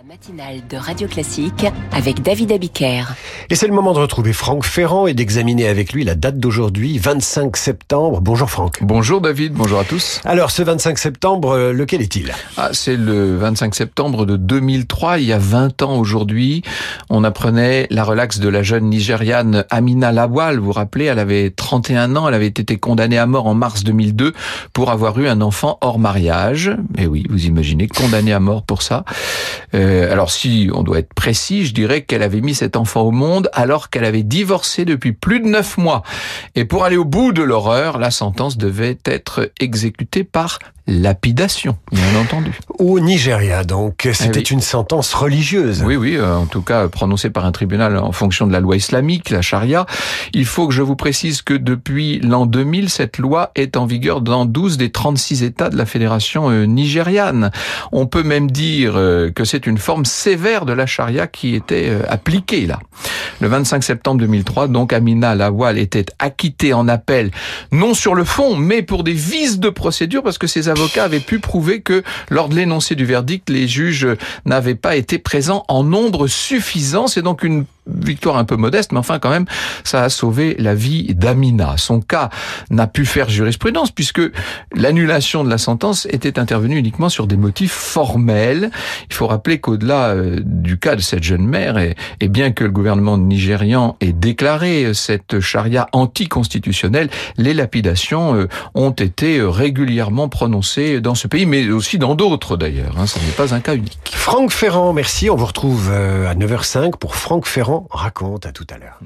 La matinale de Radio Classique avec David Abiker. Et c'est le moment de retrouver Franck Ferrand et d'examiner avec lui la date d'aujourd'hui, 25 septembre. Bonjour Franck. Bonjour David, bonjour à tous. Alors ce 25 septembre, euh, lequel est-il? Ah, C'est le 25 septembre de 2003, il y a 20 ans aujourd'hui. On apprenait la relaxe de la jeune Nigériane Amina Lawal. Vous vous rappelez, elle avait 31 ans, elle avait été condamnée à mort en mars 2002 pour avoir eu un enfant hors mariage. Et oui, vous imaginez, condamnée à mort pour ça. Euh, alors si on doit être précis, je dirais qu'elle avait mis cet enfant au monde alors qu'elle avait divorcé depuis plus de neuf mois. Et pour aller au bout de l'horreur, la sentence devait être exécutée par lapidation, bien entendu. Au Nigeria, donc, c'était eh une sentence religieuse. Oui, oui, euh, en tout cas prononcée par un tribunal en fonction de la loi islamique, la charia. Il faut que je vous précise que depuis l'an 2000, cette loi est en vigueur dans 12 des 36 États de la fédération euh, nigériane. On peut même dire euh, que c'est une forme sévère de la charia qui était appliquée là. Le 25 septembre 2003, donc Amina Lawal était acquittée en appel, non sur le fond, mais pour des vices de procédure, parce que ses avocats avaient pu prouver que lors de l'énoncé du verdict, les juges n'avaient pas été présents en nombre suffisant. C'est donc une victoire un peu modeste, mais enfin quand même, ça a sauvé la vie d'Amina. Son cas n'a pu faire jurisprudence puisque l'annulation de la sentence était intervenue uniquement sur des motifs formels. Il faut rappeler qu'au-delà euh, du cas de cette jeune mère, et, bien que le gouvernement nigérian ait déclaré cette charia anticonstitutionnelle, les lapidations euh, ont été régulièrement prononcées dans ce pays, mais aussi dans d'autres d'ailleurs. Hein. Ce n'est pas un cas unique. Franck Ferrand, merci. On vous retrouve euh, à 9h05 pour Franck Ferrand raconte. À tout à l'heure.